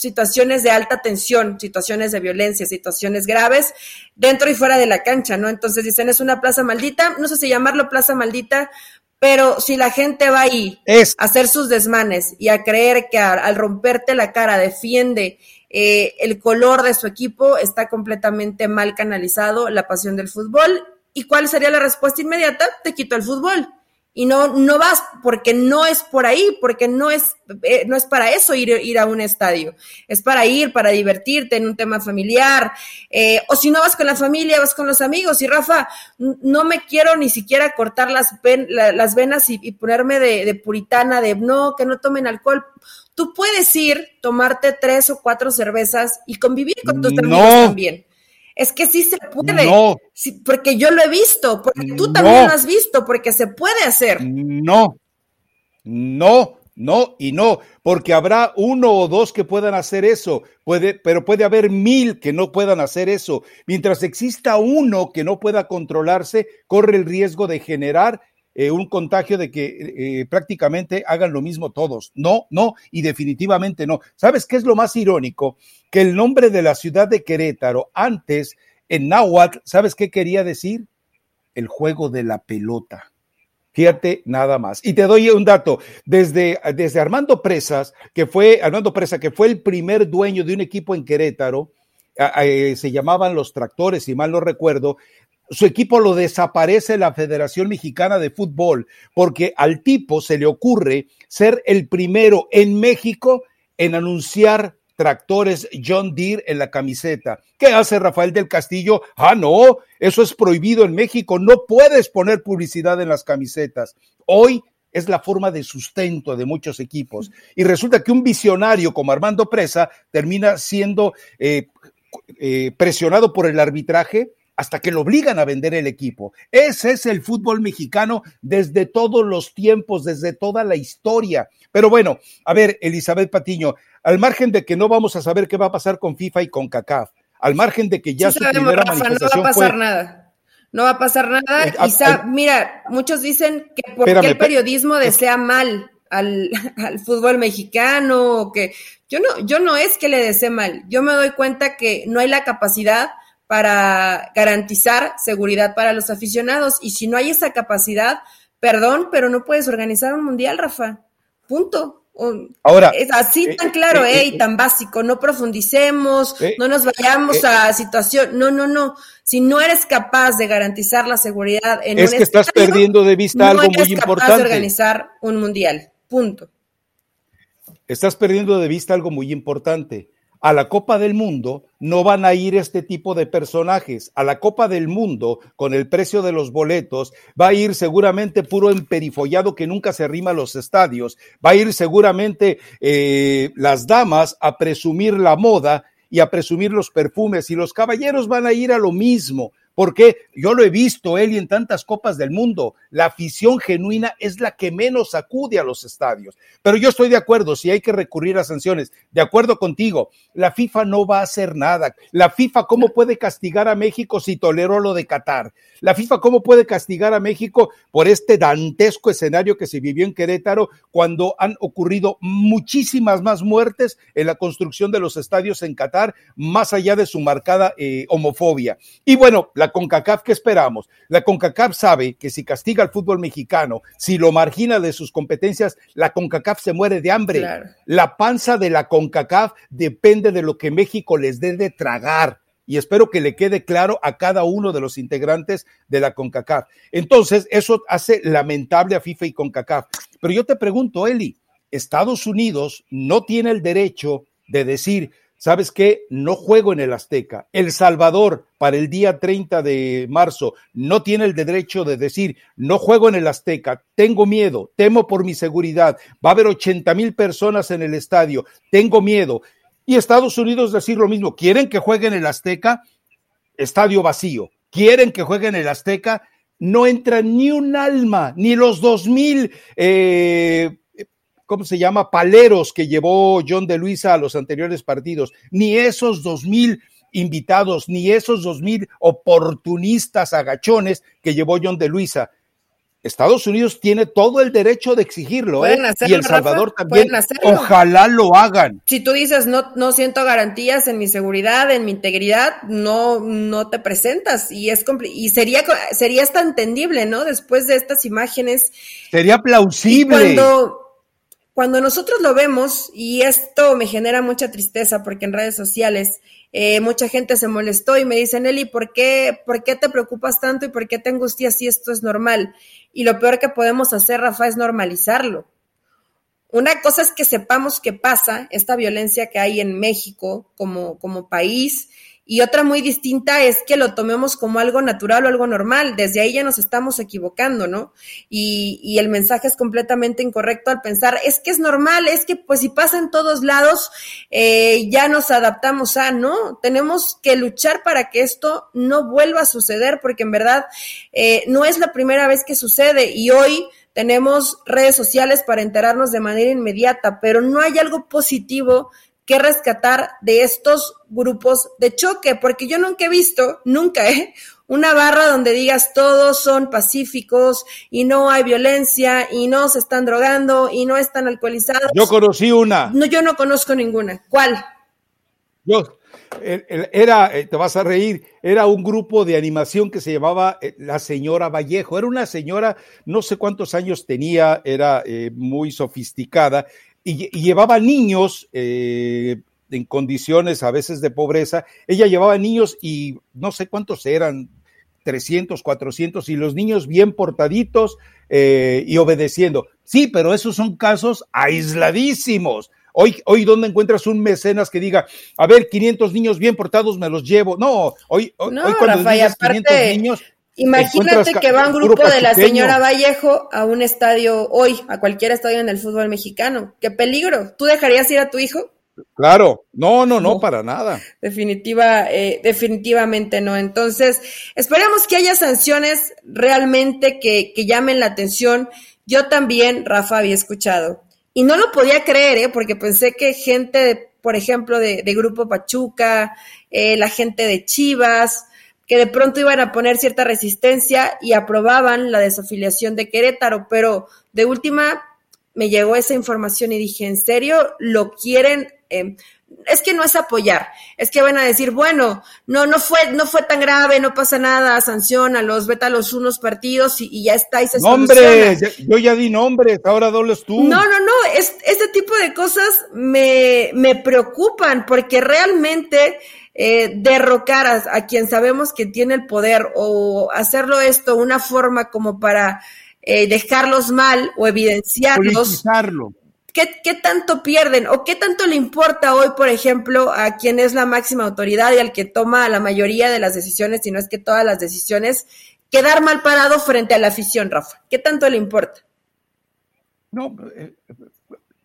situaciones de alta tensión, situaciones de violencia, situaciones graves dentro y fuera de la cancha, ¿no? Entonces dicen, es una plaza maldita, no sé si llamarlo plaza maldita, pero si la gente va ahí a hacer sus desmanes y a creer que al, romperte la cara defiende eh, el color de su equipo, está completamente mal canalizado la pasión del fútbol. ¿Y cuál sería la respuesta inmediata? Te quito el fútbol y no, no vas porque no es por ahí, porque no es, eh, no es para eso ir, ir a un estadio, es para ir, para divertirte en un tema familiar, eh, o si no vas con la familia, vas con los amigos. Y Rafa, no me quiero ni siquiera cortar las, las venas y, ponerme de, de, puritana, de no, que no tomen alcohol. Tú puedes ir, tomarte tres o cuatro cervezas y convivir con tus amigos también. Es que sí se puede. No. porque yo lo he visto, porque tú también lo has visto, porque se puede hacer. No, no, no y no, porque habrá uno o dos que puedan hacer eso, puede, pero puede haber mil que no puedan hacer eso. Mientras exista uno que no pueda controlarse, corre el riesgo de generar eh, un contagio de que eh, prácticamente hagan lo mismo todos. No, no, y definitivamente no. ¿Sabes qué es lo más irónico? Que el nombre de la ciudad de Querétaro antes, en náhuatl, ¿sabes qué quería decir? El juego de la pelota. Fíjate, nada más. Y te doy un dato. Desde, desde Armando Presas, que fue, Armando Presa, que fue el primer dueño de un equipo en Querétaro, eh, se llamaban los tractores, si mal no recuerdo, su equipo lo desaparece la Federación Mexicana de Fútbol, porque al tipo se le ocurre ser el primero en México en anunciar tractores John Deere en la camiseta. ¿Qué hace Rafael del Castillo? Ah, no, eso es prohibido en México, no puedes poner publicidad en las camisetas. Hoy es la forma de sustento de muchos equipos. Y resulta que un visionario como Armando Presa termina siendo eh, eh, presionado por el arbitraje hasta que lo obligan a vender el equipo. Ese es el fútbol mexicano desde todos los tiempos, desde toda la historia. Pero bueno, a ver, Elizabeth Patiño, al margen de que no vamos a saber qué va a pasar con FIFA y con CACAF, al margen de que ya su primera manifestación no va a pasar nada. No va a pasar nada. Eh, mira, muchos dicen que porque el periodismo desea mal al, al, fútbol mexicano, que yo no, yo no es que le desee mal. Yo me doy cuenta que no hay la capacidad para garantizar seguridad para los aficionados. Y si no hay esa capacidad, perdón, pero no puedes organizar un mundial, Rafa. Punto. Ahora, es así eh, tan claro, eh, eh, y tan básico. No profundicemos, no nos vayamos a situación. No, no, no. Si no eres capaz de garantizar la seguridad en es que estás perdiendo de vista algo muy importante. de organizar un mundial. Punto. Estás perdiendo de vista algo muy importante a la Copa del Mundo no van a ir este tipo de personajes. A la Copa del Mundo, con el precio de los boletos, va a ir seguramente puro emperifollado que nunca se arrima a los estadios. Va a ir seguramente eh, las damas a presumir la moda y a presumir los perfumes y los caballeros van a ir a lo mismo porque yo lo he visto, él y en tantas copas del mundo, la afición genuina es la que menos acude a los estadios. Pero yo estoy de acuerdo, si hay que recurrir a sanciones, de acuerdo contigo, la FIFA no va a hacer nada. La FIFA, ¿cómo puede castigar a México si toleró lo de Qatar? La FIFA, ¿cómo puede castigar a México por este dantesco escenario que se vivió en Querétaro cuando han ocurrido muchísimas más muertes en la construcción de los estadios en Qatar, más allá de su marcada eh, homofobia? Y bueno, la CONCACAF, ¿qué esperamos? La CONCACAF sabe que si castiga al fútbol mexicano, si lo margina de sus competencias, la CONCACAF se muere de hambre. La panza de la CONCACAF depende de lo que México les dé de tragar y espero que le quede claro a cada uno de los integrantes de la CONCACAF. Entonces, eso hace lamentable a FIFA y CONCACAF. Pero yo te pregunto, Eli, Estados Unidos no tiene el derecho de decir, ¿Sabes qué? No juego en el Azteca. El Salvador, para el día 30 de marzo, no tiene el derecho de decir, no juego en el Azteca, tengo miedo, temo por mi seguridad, va a haber 80 mil personas en el estadio, tengo miedo. Y Estados Unidos decir lo mismo, ¿quieren que juegue en el Azteca? Estadio vacío. ¿Quieren que juegue en el Azteca? No entra ni un alma, ni los dos mil eh, ¿cómo se llama? Paleros que llevó John de Luisa a los anteriores partidos, ni esos dos mil invitados, ni esos dos mil oportunistas agachones que llevó John de Luisa. Estados Unidos tiene todo el derecho de exigirlo, ¿eh? y El Salvador también. Ojalá lo hagan. Si tú dices no, no siento garantías en mi seguridad, en mi integridad, no, no te presentas y es y sería sería hasta entendible, ¿no? Después de estas imágenes. Sería plausible. cuando cuando nosotros lo vemos y esto me genera mucha tristeza porque en redes sociales eh, mucha gente se molestó y me dice, Nelly, ¿por qué, ¿por qué te preocupas tanto y por qué te angustias si esto es normal? Y lo peor que podemos hacer, Rafa, es normalizarlo. Una cosa es que sepamos qué pasa, esta violencia que hay en México como, como país, y otra muy distinta es que lo tomemos como algo natural o algo normal. Desde ahí ya nos estamos equivocando, ¿no? Y, y, el mensaje es completamente incorrecto al pensar, es que es normal, es que pues si pasa en todos lados, eh, ya nos adaptamos a, ¿no? Tenemos que luchar para que esto no vuelva a suceder, porque en verdad eh, no es la primera vez que sucede y hoy tenemos redes sociales para enterarnos de manera inmediata, pero no hay algo positivo que rescatar de estos grupos de choque, porque yo nunca he visto, nunca, ¿eh? una barra donde digas todos son pacíficos y no hay violencia y no se están drogando y no están alcoholizados. Yo conocí una. No, yo no conozco ninguna. ¿Cuál? Yo, era, eh, te vas a reír, era un grupo de animación que se llamaba eh, La Señora Vallejo. Era una señora, no sé cuántos años tenía, era eh, muy sofisticada y, llevaba niños eh, en condiciones a veces de pobreza. Ella llevaba niños y no sé cuántos eran, 300, 400, y los niños bien portaditos eh, y obedeciendo. Sí, pero esos son casos aisladísimos. Hoy, hoy, ¿dónde encuentras un mecenas que diga, a ver, 500 niños bien portados me los llevo? No, hoy, hoy, cuando dices 500 niños, Imagínate que va un grupo de la señora Vallejo a un estadio hoy, a cualquier estadio en el fútbol mexicano. ¡Qué peligro! ¿Tú dejarías ir a tu hijo? Claro, no, no, no, para nada. Definitiva, eh, definitivamente no. Entonces, esperemos que haya sanciones realmente que, que, llamen la atención. Yo también, Rafa, había escuchado. Y no lo podía creer, ¿eh? porque pensé que gente, por ejemplo, de, de Grupo Pachuca, eh, la gente de Chivas, que de pronto iban a poner cierta resistencia y aprobaban la desafiliación de Querétaro, pero de última me llegó esa información y dije, ¿en serio lo quieren? Em, es que no es apoyar, es que van a decir, bueno, no, no fue, no fue tan grave, no pasa nada, los vete a los unos partidos y, ya está y se Nombre, yo ya di nombres, ahora dobles tú. No, no, no, es, este tipo de cosas me, me preocupan porque realmente eh, derrocar a, quien sabemos que tiene el poder o hacerlo esto una forma como para eh, dejarlos mal o evidenciarlos. ¿Qué, ¿Qué tanto pierden o qué tanto le importa hoy, por ejemplo, a quien es la máxima autoridad y al que toma la mayoría de las decisiones, si no es que todas las decisiones, quedar mal parado frente a la afición, Rafa? ¿Qué tanto le importa? No, eh,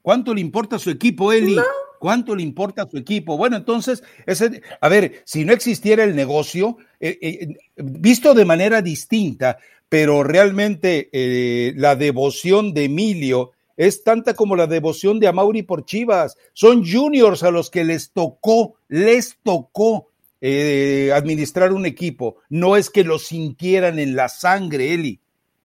¿cuánto le importa a su equipo, Eli? ¿Cuánto le importa a su equipo? Bueno, entonces, ese, a ver, si no existiera el negocio, eh, eh, visto de manera distinta, pero realmente eh, la devoción de Emilio es tanta como la devoción de Amauri por Chivas. Son juniors a los que les tocó, les tocó administrar un equipo. No es que lo sintieran en la sangre, Eli.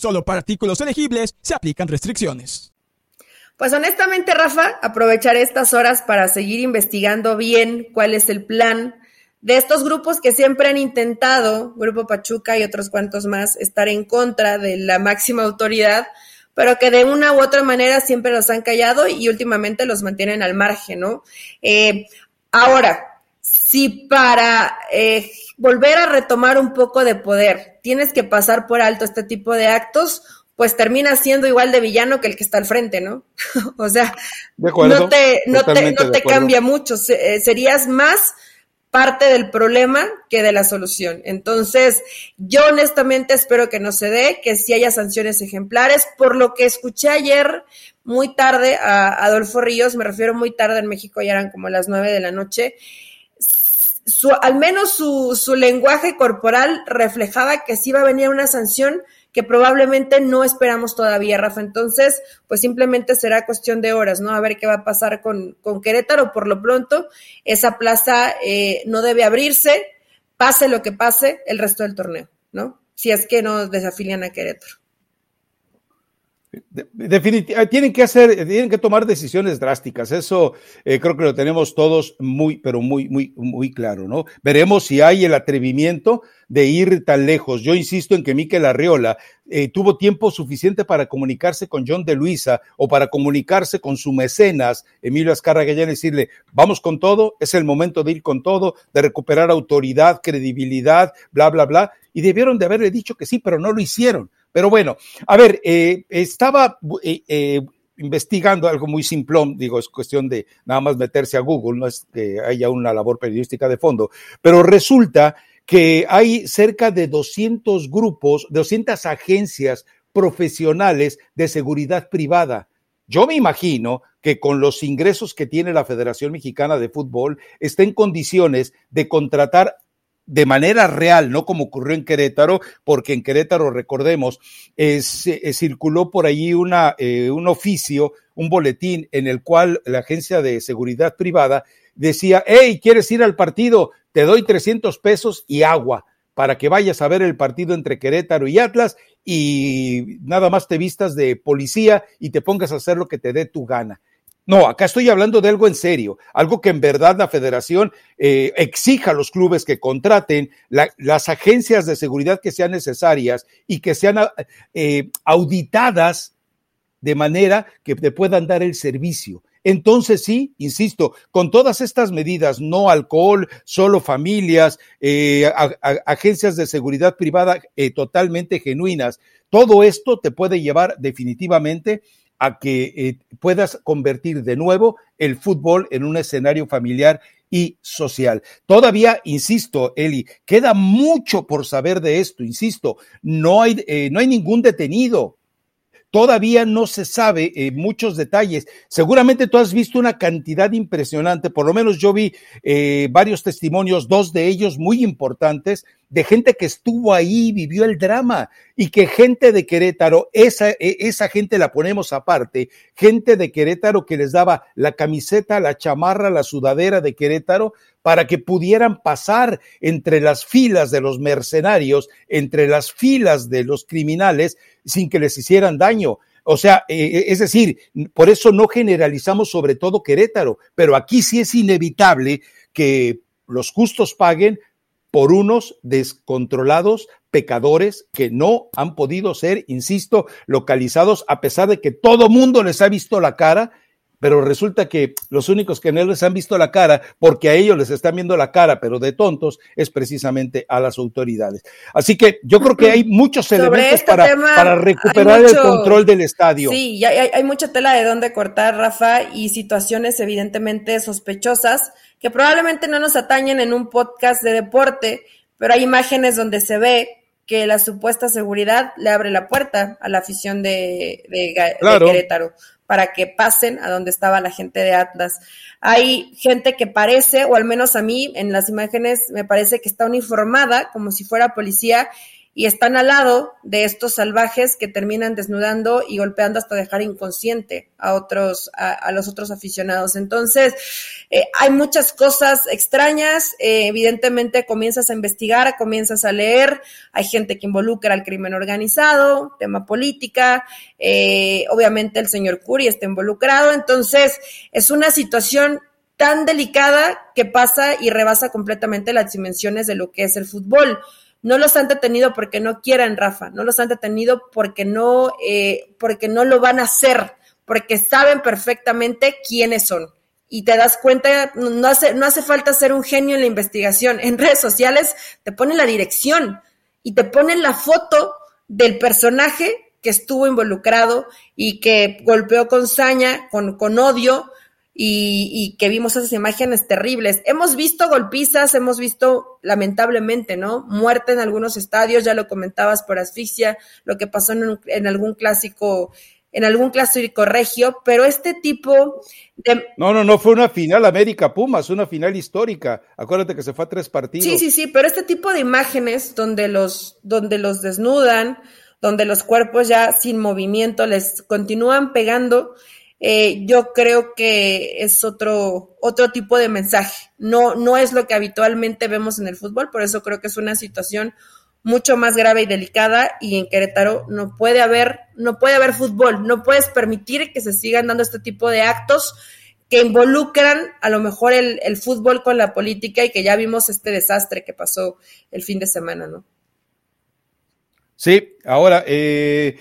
Solo para artículos elegibles se aplican restricciones. Pues honestamente, Rafa, aprovecharé estas horas para seguir investigando bien cuál es el plan de estos grupos que siempre han intentado, Grupo Pachuca y otros cuantos más, estar en contra de la máxima autoridad, pero que de una u otra manera siempre los han callado y últimamente los mantienen al margen, ¿no? Eh, ahora, si para eh, volver a retomar un poco de poder tienes que pasar por alto este tipo de actos, pues termina siendo igual de villano que el que está al frente, ¿no? o sea, no te, no te, no te cambia mucho, eh, serías más parte del problema que de la solución. Entonces, yo honestamente espero que no se dé, que sí haya sanciones ejemplares. Por lo que escuché ayer muy tarde a Adolfo Ríos, me refiero muy tarde en México, ya eran como las nueve de la noche, su, al menos su, su lenguaje corporal reflejaba que sí iba a venir una sanción que probablemente no esperamos todavía, Rafa. Entonces, pues simplemente será cuestión de horas, ¿no? A ver qué va a pasar con, con Querétaro. Por lo pronto, esa plaza eh, no debe abrirse, pase lo que pase el resto del torneo, ¿no? Si es que no desafilian a Querétaro. Definitivamente, tienen que hacer, tienen que tomar decisiones drásticas. Eso eh, creo que lo tenemos todos muy, pero muy, muy, muy claro, ¿no? Veremos si hay el atrevimiento de ir tan lejos. Yo insisto en que Miquel Arriola eh, tuvo tiempo suficiente para comunicarse con John de Luisa o para comunicarse con su mecenas, Emilio Azcárraga, y decirle, vamos con todo, es el momento de ir con todo, de recuperar autoridad, credibilidad, bla, bla, bla. Y debieron de haberle dicho que sí, pero no lo hicieron pero bueno, a ver, eh, estaba eh, eh, investigando algo muy simplón, digo, es cuestión de nada más meterse a Google, no es que haya una labor periodística de fondo, pero resulta que hay cerca de 200 grupos, 200 agencias profesionales de seguridad privada. Yo me imagino que con los ingresos que tiene la Federación Mexicana de Fútbol está en condiciones de contratar de manera real, no como ocurrió en Querétaro, porque en Querétaro, recordemos, eh, circuló por allí una, eh, un oficio, un boletín en el cual la agencia de seguridad privada decía, hey, ¿quieres ir al partido? Te doy 300 pesos y agua para que vayas a ver el partido entre Querétaro y Atlas y nada más te vistas de policía y te pongas a hacer lo que te dé tu gana. No, acá estoy hablando de algo en serio, algo que en verdad la federación eh, exija a los clubes que contraten las agencias de seguridad que sean necesarias y que sean eh, auditadas de manera que te puedan dar el servicio. Entonces sí, insisto, con todas estas medidas, no alcohol, solo familias, eh, agencias de seguridad privada totalmente genuinas, todo esto te puede llevar definitivamente a que eh, puedas convertir de nuevo el fútbol en un escenario familiar y social. Todavía, insisto, Eli, queda mucho por saber de esto, insisto, no hay, eh, no hay ningún detenido, Todavía no se sabe eh, muchos detalles. Seguramente tú has visto una cantidad impresionante, por lo menos yo vi eh, varios testimonios, dos de ellos muy importantes, de gente que estuvo ahí, vivió el drama y que gente de Querétaro, esa, e, esa gente la ponemos aparte, gente de Querétaro que les daba la camiseta, la chamarra, la sudadera de Querétaro para que pudieran pasar entre las filas de los mercenarios, entre las filas de los criminales sin que les hicieran daño. O sea, eh, eh, es decir, por eso no generalizamos sobre todo Querétaro, pero aquí sí es inevitable que los justos paguen por unos descontrolados pecadores que no han podido ser, insisto, localizados a pesar de que todo mundo les ha visto la cara pero resulta que los únicos que no les han visto la cara, porque a ellos les están viendo la cara, pero de tontos, es precisamente a las autoridades. Así que yo creo que hay muchos elementos este para, para, recuperar el control del estadio. Sí, hay, hay mucha tela de dónde cortar, Rafa, y situaciones evidentemente sospechosas que probablemente no nos atañen en un podcast de deporte, pero hay imágenes donde se ve que la supuesta seguridad le abre la puerta a la afición de, de, de Querétaro para que pasen a donde estaba la gente de Atlas. Hay gente que parece, o al menos a mí en las imágenes me parece que está uniformada como si fuera policía y están al lado de estos salvajes que terminan desnudando y golpeando hasta dejar inconsciente a otros, a, los otros aficionados. Entonces, eh, hay muchas cosas extrañas, eh, evidentemente comienzas a investigar, comienzas a leer, hay gente que involucra al crimen organizado, tema política, eh, obviamente el señor Curi está involucrado, entonces es una situación tan delicada que pasa y rebasa completamente las dimensiones de lo que es el fútbol. No los han detenido porque no quieran, Rafa, no los han detenido porque no, eh, porque no lo van a hacer, porque saben perfectamente quiénes son. Y te das cuenta, no hace, no hace falta ser un genio en la investigación. En redes sociales te ponen la dirección y te ponen la foto del personaje que estuvo involucrado y que golpeó con saña, con, con odio, y, que vimos esas imágenes terribles. Hemos visto golpizas, hemos visto lamentablemente, ¿no? Muerte en algunos estadios, ya lo comentabas por asfixia, lo que pasó en, en algún clásico en algún clásico regio, pero este tipo de... No, no, no, fue una final América Pumas, una final histórica. Acuérdate que se fue a tres partidos. Sí, sí, sí, pero este tipo de imágenes donde los, donde los desnudan, donde los cuerpos ya sin movimiento les continúan pegando, eh, yo creo que es otro, otro tipo de mensaje. No, no es lo que habitualmente vemos en el fútbol, por eso creo que es una situación mucho más grave y delicada y en Querétaro no puede haber, no puede haber fútbol, no puedes permitir que se sigan dando este tipo de actos que involucran a lo mejor el, el fútbol con la política y que ya vimos este desastre que pasó el fin de semana, ¿no? Sí, ahora, eh,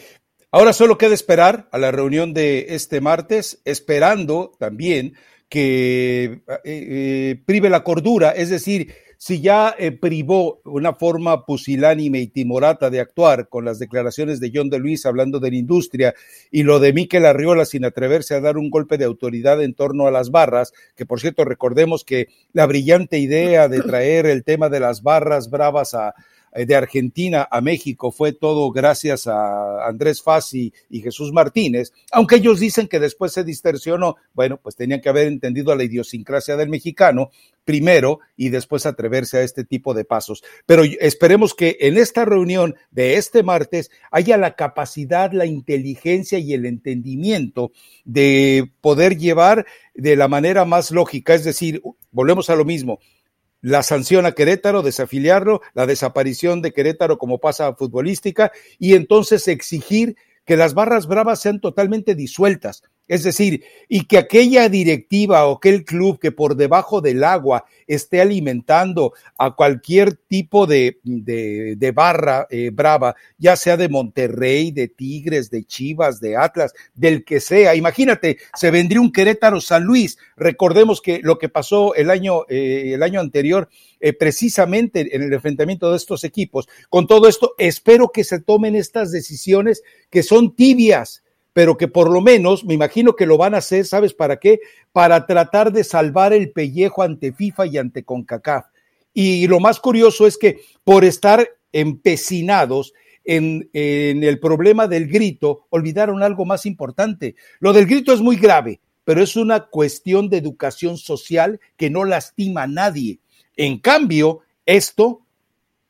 Ahora solo queda esperar a la reunión de este martes, esperando también que eh, eh, prive la cordura, es decir, si ya eh, privó una forma pusilánime y timorata de actuar con las declaraciones de John de Luis hablando de la industria y lo de Miquel Arriola sin atreverse a dar un golpe de autoridad en torno a las barras, que por cierto recordemos que la brillante idea de traer el tema de las barras bravas a, de Argentina a México fue todo gracias a Andrés Fassi y Jesús Martínez, aunque ellos dicen que después se distorsionó, bueno, pues tenían que haber entendido la idiosincrasia del mexicano primero y después atreverse a este tipo de pasos. Pero esperemos que en esta reunión de este martes haya la capacidad, la inteligencia y el entendimiento de poder llevar de la manera más lógica, es decir, volvemos a lo mismo, la sanción a Querétaro, desafiliarlo, la desaparición de Querétaro como pasa futbolística y entonces exigir que las barras bravas sean totalmente disueltas. Es decir, y que aquella directiva o aquel club que por debajo del agua esté alimentando a cualquier tipo de, de, barra eh, brava, ya sea de Monterrey, de Tigres, de Chivas, de Atlas, del que sea. Imagínate, se vendría un Querétaro San Luis. Recordemos que lo que pasó el año, eh, el año anterior, eh, precisamente en el enfrentamiento de estos equipos. Con todo esto, espero que se tomen estas decisiones que son tibias pero que por lo menos, me imagino que lo van a hacer, ¿sabes para qué? Para tratar de salvar el pellejo ante FIFA y ante CONCACAF. Y lo más curioso es que por estar empecinados en, en, el problema del grito, olvidaron algo más importante. Lo del grito es muy grave, pero es una cuestión de educación social que no lastima a nadie. En cambio, esto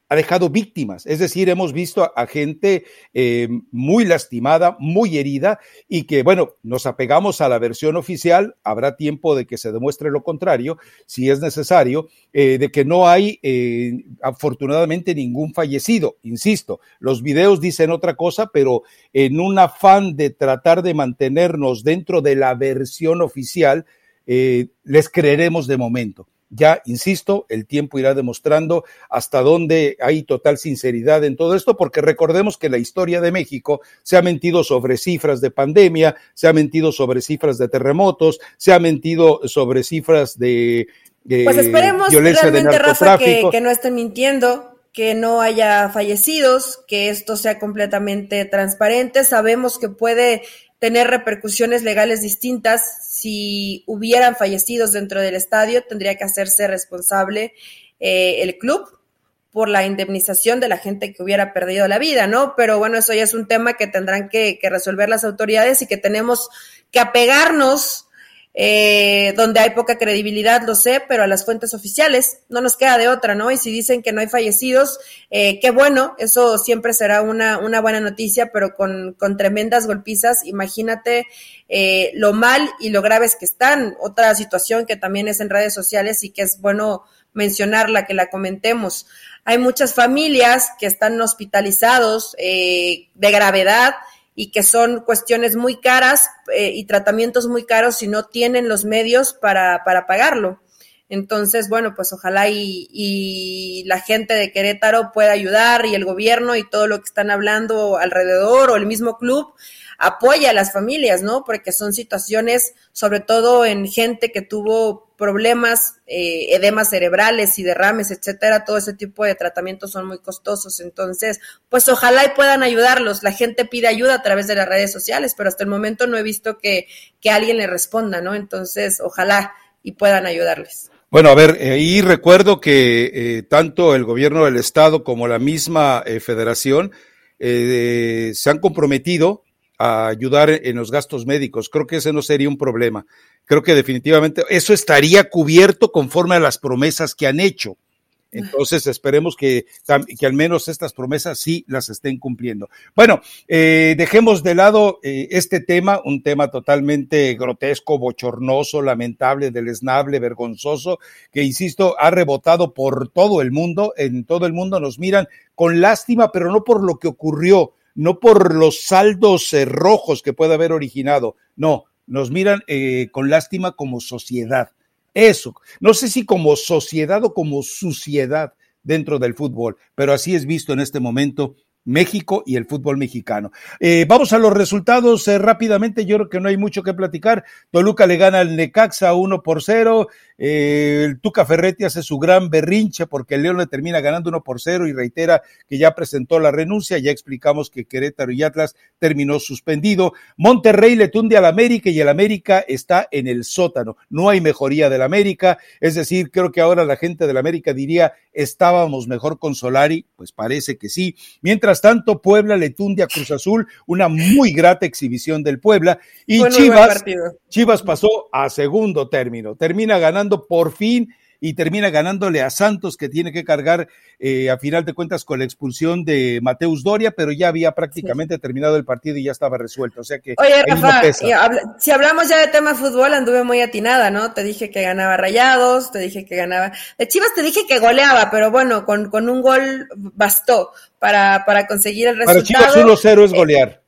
ha dejado víctimas. Es decir, hemos visto a, gente eh, muy lastimada, muy herida y que, bueno, nos apegamos a la versión oficial. Habrá tiempo de que se demuestre lo contrario, si es necesario, eh, de que no hay, eh, afortunadamente, ningún fallecido. Insisto, los videos dicen otra cosa, pero en un afán de tratar de mantenernos dentro de la versión oficial, les creeremos de momento. Ya, insisto, el tiempo irá demostrando hasta dónde hay total sinceridad en todo esto, porque recordemos que la historia de México se ha mentido sobre cifras de pandemia, se ha mentido sobre cifras de terremotos, se ha mentido sobre cifras de, pues esperemos realmente, Rafa, que, que no estén mintiendo, que no haya fallecidos, que esto sea completamente transparente. Sabemos que puede tener repercusiones legales distintas. Si hubieran fallecidos dentro del estadio, tendría que hacerse responsable eh, el club por la indemnización de la gente que hubiera perdido la vida, ¿no? Pero bueno, eso ya es un tema que tendrán que, que resolver las autoridades y que tenemos que apegarnos eh, donde hay poca credibilidad, lo sé, pero a las fuentes oficiales no nos queda de otra, ¿no? Y si dicen que no hay fallecidos, eh, qué bueno, eso siempre será una, una buena noticia, pero con, con tremendas golpizas, imagínate eh, lo mal y lo graves que están. Otra situación que también es en redes sociales y que es bueno mencionarla, que la comentemos. Hay muchas familias que están hospitalizados eh, de gravedad, y que son cuestiones muy caras eh, y tratamientos muy caros si no tienen los medios para, para pagarlo. Entonces, bueno, pues ojalá y, y, la gente de Querétaro pueda ayudar y el gobierno y todo lo que están hablando alrededor o el mismo club apoya a las familias, ¿no? Porque son situaciones, sobre todo en gente que tuvo problemas, eh, edemas cerebrales y derrames, etcétera, todo ese tipo de tratamientos son muy costosos. Entonces, pues ojalá y puedan ayudarlos. La gente pide ayuda a través de las redes sociales, pero hasta el momento no he visto que, que alguien le responda, ¿no? Entonces, ojalá y puedan ayudarles. Bueno, a ver, eh, y recuerdo que eh, tanto el gobierno del estado como la misma eh, federación se han comprometido a ayudar en los gastos médicos. Creo que ese no sería un problema. Creo que definitivamente eso estaría cubierto conforme a las promesas que han hecho. Entonces esperemos que, que al menos estas promesas sí las estén cumpliendo. Bueno, eh, dejemos de lado eh, este tema, un tema totalmente grotesco, bochornoso, lamentable, deleznable, vergonzoso, que insisto, ha rebotado por todo el mundo. En todo el mundo nos miran con lástima, pero no por lo que ocurrió, no por los saldos eh, rojos que puede haber originado, no, nos miran con lástima como sociedad eso. No sé si como sociedad o como suciedad dentro del fútbol, pero así es visto en este momento México y el fútbol mexicano. Eh, vamos a los resultados eh, rápidamente. Yo creo que no hay mucho que platicar. Toluca le gana al Necaxa 1 por 0. Eh, el Tuca Ferretti hace su gran berrinche porque el León le termina ganando 1 por 0 y reitera que ya presentó la renuncia. Ya explicamos que Querétaro y Atlas terminó suspendido. Monterrey le tunde al América y el América está en el sótano. No hay mejoría del América. Es decir, creo que ahora la gente del América diría estábamos mejor con Solari. Pues parece que sí. Mientras tanto, Puebla le tunde a Cruz Azul, una muy grata exhibición del Puebla. Y Chivas, Chivas pasó a segundo término. Termina ganando por fin y termina ganándole a Santos, que tiene que cargar eh, a final de cuentas con la expulsión de Mateus Doria, pero ya había prácticamente terminado el partido y ya estaba resuelto. O sea que. Oye, Rafa, si hablamos ya de tema fútbol, anduve muy atinada, ¿no? Te dije que ganaba Rayados, te dije que ganaba. De Chivas te dije que goleaba, pero bueno, con, con un gol bastó para, para conseguir el resultado. Para Chivas 1-0 es golear.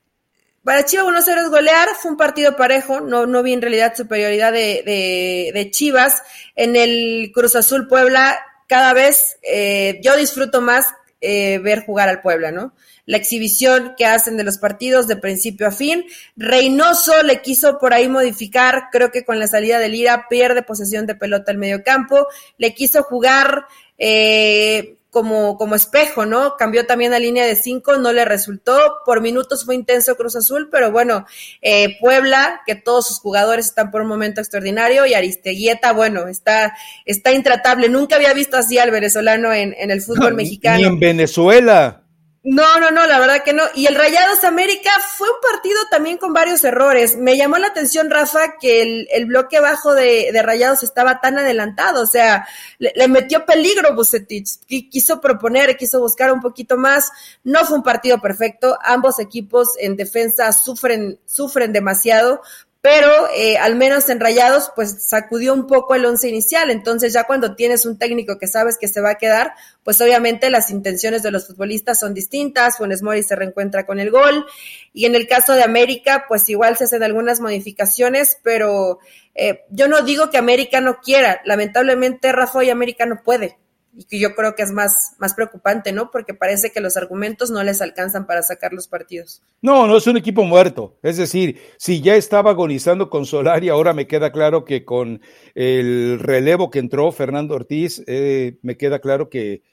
Para Chivas 1-0 es golear, fue un partido parejo, no, no vi en realidad superioridad de, de, de Chivas. En el Cruz Azul Puebla, cada vez eh, yo disfruto más eh, ver jugar al Puebla, ¿no? La exhibición que hacen de los partidos de principio a fin. Reynoso le quiso por ahí modificar, creo que con la salida de Lira pierde posesión de pelota al medio campo, le quiso jugar eh, como, como espejo, ¿no? Cambió también a línea de cinco, no le resultó. Por minutos fue intenso Cruz Azul, pero bueno, eh, Puebla, que todos sus jugadores están por un momento extraordinario, y Aristeguieta, bueno, está, está intratable. Nunca había visto así al venezolano en, en el fútbol mexicano. Ni en Venezuela. No, no, no, la verdad que no. Y el Rayados América fue un partido también con varios errores. Me llamó la atención, Rafa, que el, bloque bajo de, Rayados estaba tan adelantado. O sea, le, le metió peligro Bucetich. Quiso proponer, quiso buscar un poquito más. No fue un partido perfecto. Ambos equipos en defensa sufren, sufren demasiado pero eh, al menos en Rayados pues sacudió un poco el once inicial, entonces ya cuando tienes un técnico que sabes que se va a quedar, pues obviamente las intenciones de los futbolistas son distintas, Funes Mori se reencuentra con el gol. Y en el caso de América pues igual se hacen algunas modificaciones, pero eh, yo no digo que América no quiera, lamentablemente Rafa y América no puede, y que yo creo que es más, más preocupante, ¿no? Porque parece que los argumentos no les alcanzan para sacar los partidos. No, no es un equipo muerto. Es decir, si ya estaba agonizando con Solari, ahora me queda claro que con el relevo que entró Fernando Ortiz, eh, me queda claro que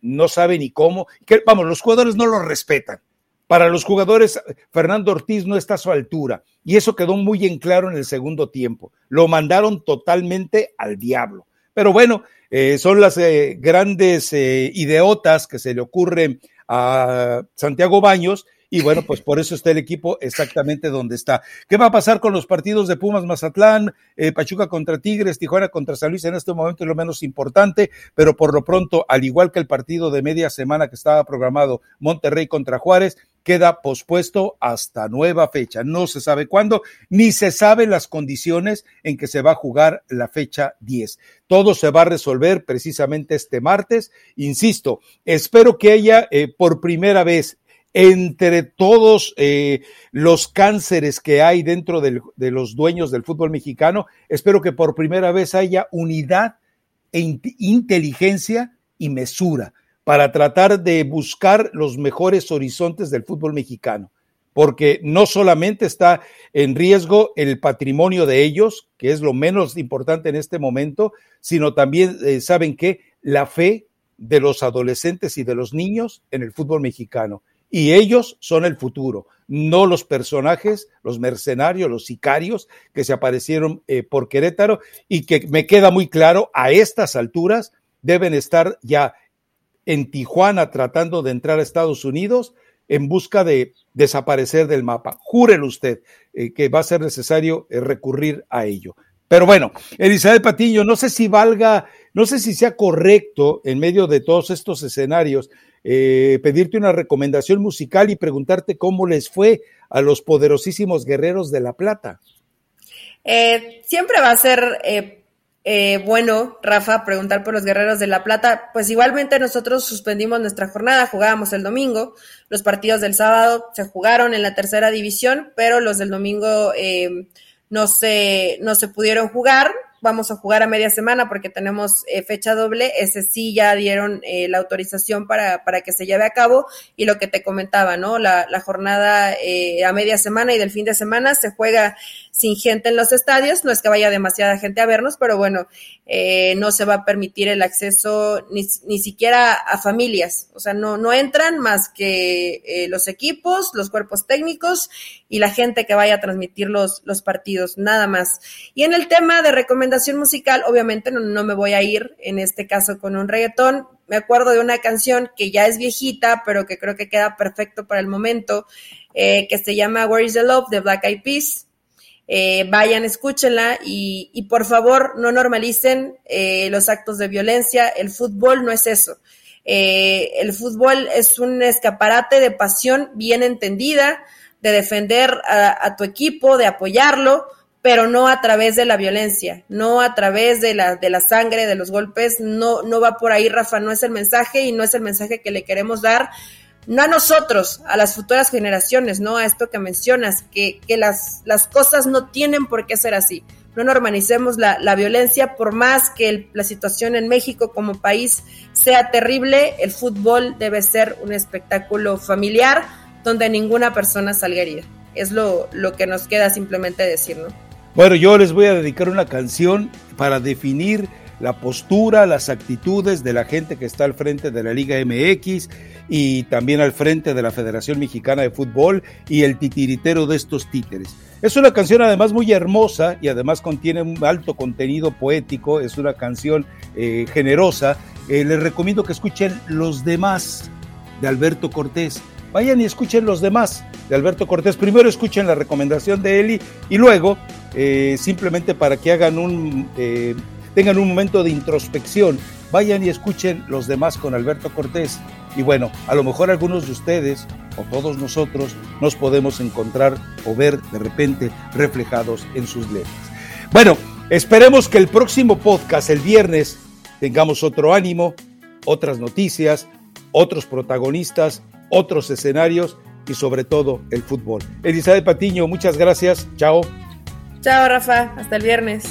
no sabe ni cómo. Vamos, los jugadores no lo respetan. Para los jugadores, Fernando Ortiz no está a su altura. Y eso quedó muy en claro en el segundo tiempo. Lo mandaron totalmente al diablo. Pero bueno, eh, son las eh, grandes eh, ideotas que se le ocurren a Santiago Baños y bueno, pues por eso está el equipo exactamente donde está. ¿Qué va a pasar con los partidos de Pumas Mazatlán, eh, Pachuca contra Tigres, Tijuana contra San Luis? En este momento es lo menos importante, pero por lo pronto, al igual que el partido de media semana que estaba programado Monterrey contra Juárez, queda pospuesto hasta nueva fecha. No se sabe cuándo, ni se saben las condiciones en que se va a jugar la fecha 10. Todo se va a resolver precisamente este martes. Insisto, espero que haya eh, por primera vez entre todos eh, los cánceres que hay dentro de los dueños del fútbol mexicano, espero que por primera vez haya unidad e inteligencia y mesura para tratar de buscar los mejores horizontes del fútbol mexicano porque no solamente está en riesgo el patrimonio de ellos, que es lo menos importante en este momento, sino también, eh, ¿saben qué? La fe de los adolescentes y de los niños en el fútbol mexicano. Y ellos son el futuro, no los personajes, los mercenarios, los sicarios que se aparecieron eh, por Querétaro y que me queda muy claro, a estas alturas deben estar ya en Tijuana tratando de entrar a Estados Unidos en busca de desaparecer del mapa. Júrelo usted eh, que va a ser necesario eh, recurrir a ello. Pero bueno, Elizabeth Patiño, no sé si valga, no sé si sea correcto en medio de todos estos escenarios eh, pedirte una recomendación musical y preguntarte cómo les fue a los poderosísimos guerreros de La Plata. siempre va a ser eh, bueno, Rafa, preguntar por los Guerreros de la Plata. Pues igualmente nosotros suspendimos nuestra jornada, jugábamos el domingo, los partidos del sábado se jugaron en la tercera división, pero los del domingo eh, no, se, no se pudieron jugar vamos a jugar a media semana porque tenemos eh, fecha doble, ese sí ya dieron eh, la autorización para, para, que se lleve a cabo y lo que te comentaba, ¿no? La, la jornada eh, a media semana y del fin de semana se juega sin gente en los estadios, no es que vaya demasiada gente a vernos, pero bueno, no se va a permitir el acceso ni, ni siquiera a familias, o sea, no, no entran más que los equipos, los cuerpos técnicos y la gente que vaya a transmitir los, los partidos, nada más. Y en el tema de recomendaciones, musical, obviamente no, me voy a ir en este caso con un reggaetón. Me acuerdo de una canción que ya es viejita, pero que creo que queda perfecto para el momento, eh, que se llama Where is the Love de Black Eyed Peas. Eh, vayan, escúchenla y, por favor no normalicen eh, los actos de violencia. El fútbol no es eso. el fútbol es un escaparate de pasión bien entendida, de defender a tu equipo, de apoyarlo, pero no a través de la violencia, no a través de la, de la sangre, de los golpes, no, no va por ahí, Rafa, no es el mensaje y no es el mensaje que le queremos dar, no a nosotros, a las futuras generaciones, ¿no? A esto que mencionas, que, que las, las cosas no tienen por qué ser así. No normalicemos la, la violencia, por más que la situación en México como país sea terrible, el fútbol debe ser un espectáculo familiar donde ninguna persona salga herida. Es lo, lo que nos queda simplemente decir, ¿no? Bueno, yo les voy a dedicar una canción para definir la postura, las actitudes de la gente que está al frente de la Liga MX y también al frente de la Federación Mexicana de Fútbol y el titiritero de estos títeres. Es una canción además muy hermosa y además contiene un alto contenido poético, es una canción eh, generosa. Eh, les recomiendo que escuchen Los demás de Alberto Cortés. Vayan y escuchen Los demás de Alberto Cortés. Primero escuchen la recomendación de Eli y luego eh, simplemente para que hagan un, eh, tengan un momento de introspección, vayan y escuchen los demás con Alberto Cortés. Y bueno, a lo mejor algunos de ustedes o todos nosotros nos podemos encontrar o ver de repente reflejados en sus letras. Bueno, esperemos que el próximo podcast, el viernes, tengamos otro ánimo, otras noticias, otros protagonistas, otros escenarios y sobre todo el fútbol. Elizabeth Patiño, muchas gracias. Chao. Chao, Rafa. Hasta el viernes.